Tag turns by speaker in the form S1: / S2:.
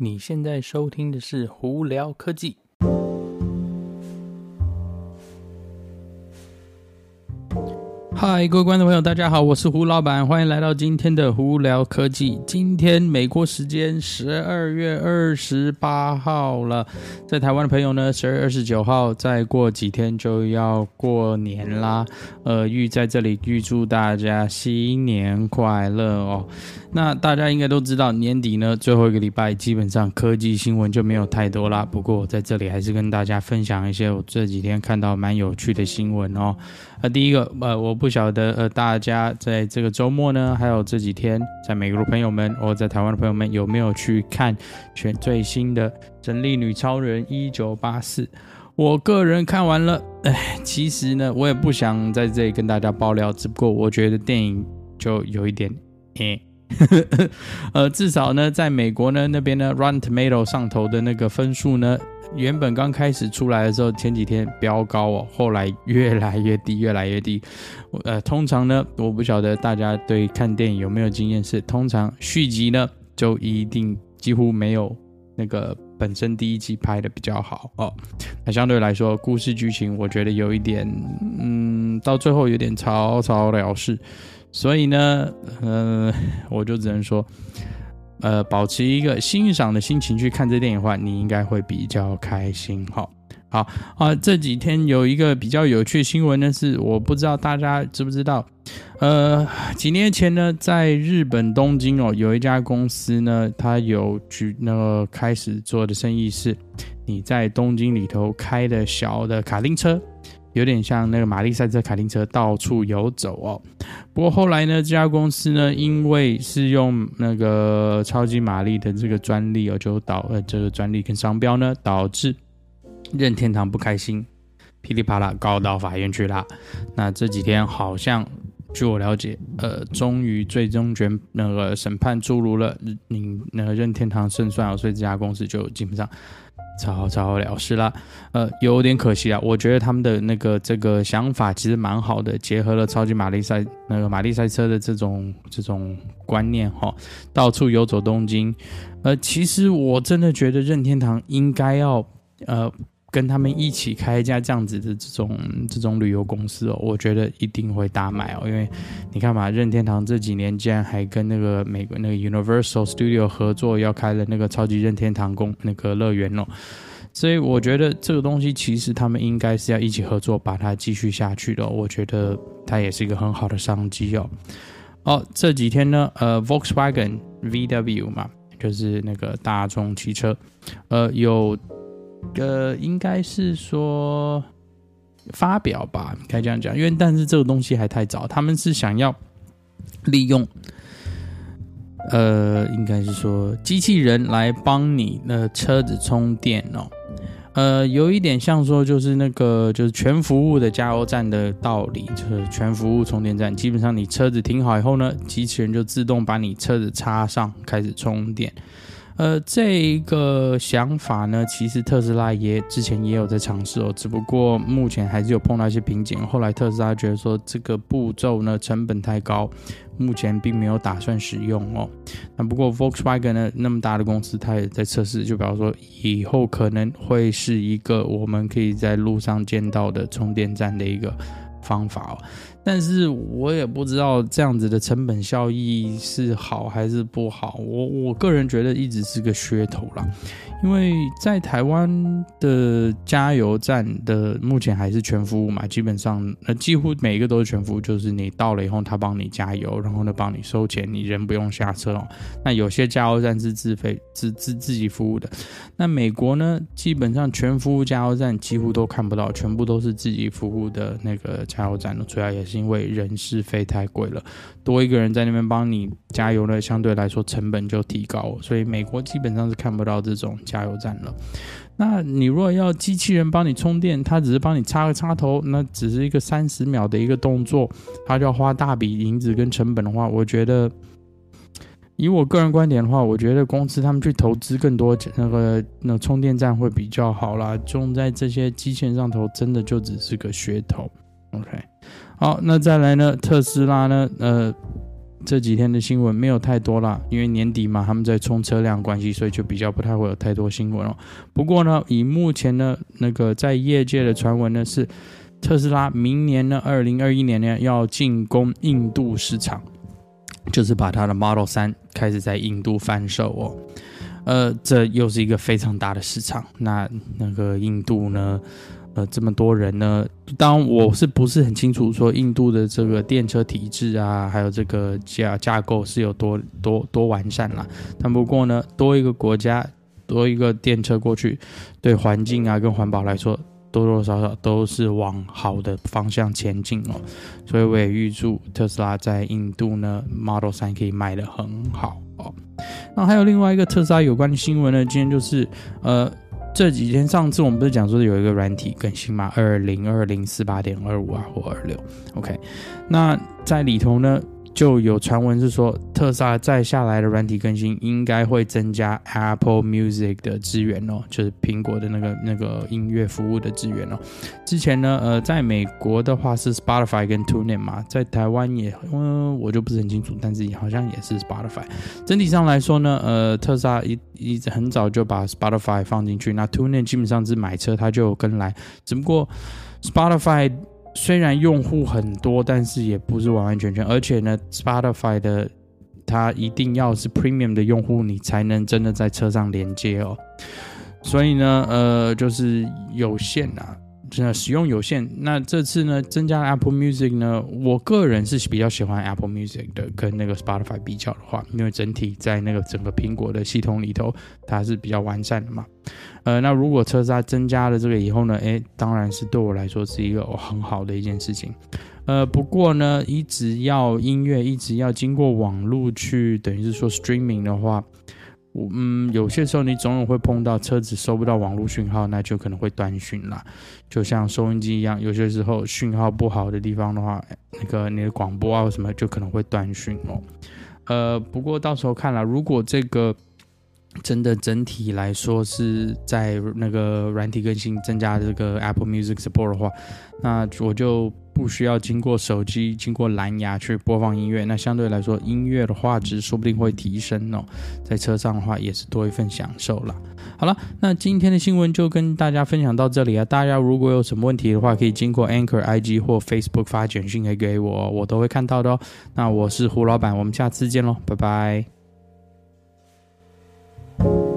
S1: 你现在收听的是《胡聊科技》。嗨，各位观众朋友，大家好，我是胡老板，欢迎来到今天的胡聊科技。今天美国时间十二月二十八号了，在台湾的朋友呢，十二月二十九号，再过几天就要过年啦。呃，预在这里预祝大家新年快乐哦。那大家应该都知道，年底呢，最后一个礼拜，基本上科技新闻就没有太多啦。不过我在这里还是跟大家分享一些我这几天看到蛮有趣的新闻哦。呃，第一个，呃，我不不晓得，呃，大家在这个周末呢，还有这几天，在美国的朋友们，或在台湾的朋友们，有没有去看全最新的《神力女超人一九八四》？我个人看完了，哎，其实呢，我也不想在这里跟大家爆料，只不过我觉得电影就有一点，呃，至少呢，在美国呢那边呢，Rotten Tomato 上头的那个分数呢。原本刚开始出来的时候，前几天飙高哦，后来越来越低，越来越低。呃，通常呢，我不晓得大家对看电影有没有经验，是通常续集呢就一定几乎没有那个本身第一集拍的比较好哦。那相对来说，故事剧情我觉得有一点，嗯，到最后有点草草了事。所以呢，嗯、呃，我就只能说。呃，保持一个欣赏的心情去看这电影的话，你应该会比较开心。好，好啊。这几天有一个比较有趣的新闻呢，是我不知道大家知不知道。呃，几年前呢，在日本东京哦，有一家公司呢，它有举那个开始做的生意是，你在东京里头开的小的卡丁车。有点像那个玛丽赛车卡丁车到处游走哦，不过后来呢，这家公司呢，因为是用那个超级玛丽的这个专利哦，就导呃这个专利跟商标呢，导致任天堂不开心，噼里啪啦告到法院去啦。那这几天好像据我了解，呃，终于最终决那个审判出炉了，你那个任天堂胜算哦，所以这家公司就基本上。草草了事啦，呃，有点可惜啊。我觉得他们的那个这个想法其实蛮好的，结合了超级玛丽赛那个玛丽赛车的这种这种观念哈，到处游走东京。呃，其实我真的觉得任天堂应该要呃。跟他们一起开一家这样子的这种这种旅游公司哦，我觉得一定会大卖哦。因为你看嘛，任天堂这几年竟然还跟那个美国那个 Universal Studio 合作，要开了那个超级任天堂公那个乐园哦。所以我觉得这个东西其实他们应该是要一起合作，把它继续下去的。我觉得它也是一个很好的商机哦。哦，这几天呢，呃，Volkswagen VW 嘛，就是那个大众汽车，呃，有。呃，应该是说发表吧，该这样讲，因为但是这个东西还太早，他们是想要利用，呃，应该是说机器人来帮你的车子充电哦，呃，有一点像说就是那个就是全服务的加油站的道理，就是全服务充电站，基本上你车子停好以后呢，机器人就自动把你车子插上，开始充电。呃，这一个想法呢，其实特斯拉也之前也有在尝试哦，只不过目前还是有碰到一些瓶颈。后来特斯拉觉得说这个步骤呢成本太高，目前并没有打算使用哦。那不过 Volkswagen 呢那么大的公司，它也在测试，就比方说以后可能会是一个我们可以在路上见到的充电站的一个方法哦。但是我也不知道这样子的成本效益是好还是不好，我我个人觉得一直是个噱头啦。因为在台湾的加油站的目前还是全服务嘛，基本上呃几乎每一个都是全服务，就是你到了以后他帮你加油，然后呢帮你收钱，你人不用下车哦。那有些加油站是自费自自自己服务的，那美国呢基本上全服务加油站几乎都看不到，全部都是自己服务的那个加油站，主要也是因为人事费太贵了，多一个人在那边帮你加油呢，相对来说成本就提高，所以美国基本上是看不到这种。加油站了，那你如果要机器人帮你充电，它只是帮你插个插头，那只是一个三十秒的一个动作，它就要花大笔银子跟成本的话，我觉得，以我个人观点的话，我觉得公司他们去投资更多那个那充电站会比较好啦，用在这些机器人上头，真的就只是个噱头。OK，好，那再来呢，特斯拉呢，呃。这几天的新闻没有太多啦，因为年底嘛，他们在冲车辆关系，所以就比较不太会有太多新闻哦。不过呢，以目前呢那个在业界的传闻呢是，特斯拉明年呢，二零二一年呢要进攻印度市场，就是把它的 Model 3开始在印度贩售哦。呃，这又是一个非常大的市场。那那个印度呢？呃，这么多人呢，当我是不是很清楚说印度的这个电车体制啊，还有这个架架构是有多多多完善啦。但不过呢，多一个国家，多一个电车过去，对环境啊跟环保来说，多多少少都是往好的方向前进哦。所以我也预祝特斯拉在印度呢 Model 3可以卖得很好哦。那还有另外一个特斯拉有关的新闻呢，今天就是呃。这几天，上次我们不是讲说有一个软体更新吗？二零二零四八点二五啊，或二六，OK。那在里头呢，就有传闻是说，特斯拉再下来的软体更新应该会增加 Apple Music 的资源哦，就是苹果的那个那个音乐服务的资源哦。之前呢，呃，在美国的话是 Spotify 跟 TuneIn 嘛，在台湾也，嗯，我就不是很清楚，但是好像也是 Spotify。整体上来说呢，呃，特斯拉一一直很早就把 Spotify 放进去，那 TuneIn 基本上是买车它就跟来，只不过 Spotify。虽然用户很多，但是也不是完完全全。而且呢，Spotify 的它一定要是 Premium 的用户，你才能真的在车上连接哦。所以呢，呃，就是有限啊。真的使用有限，那这次呢，增加 Apple Music 呢，我个人是比较喜欢 Apple Music 的，跟那个 Spotify 比较的话，因为整体在那个整个苹果的系统里头，它是比较完善的嘛。呃，那如果特斯拉增加了这个以后呢，诶，当然是对我来说是一个很好的一件事情。呃，不过呢，一直要音乐一直要经过网络去，等于是说 Streaming 的话。嗯，有些时候你总有会碰到车子收不到网络讯号，那就可能会断讯啦。就像收音机一样，有些时候讯号不好的地方的话，那个你的广播啊什么就可能会断讯哦。呃，不过到时候看了，如果这个真的整体来说是在那个软体更新增加这个 Apple Music Support 的话，那我就。不需要经过手机、经过蓝牙去播放音乐，那相对来说，音乐的画质说不定会提升哦。在车上的话，也是多一份享受啦。好了，那今天的新闻就跟大家分享到这里啊。大家如果有什么问题的话，可以经过 Anchor IG 或 Facebook 发简讯给我，我都会看到的哦。那我是胡老板，我们下次见喽，拜拜。thank you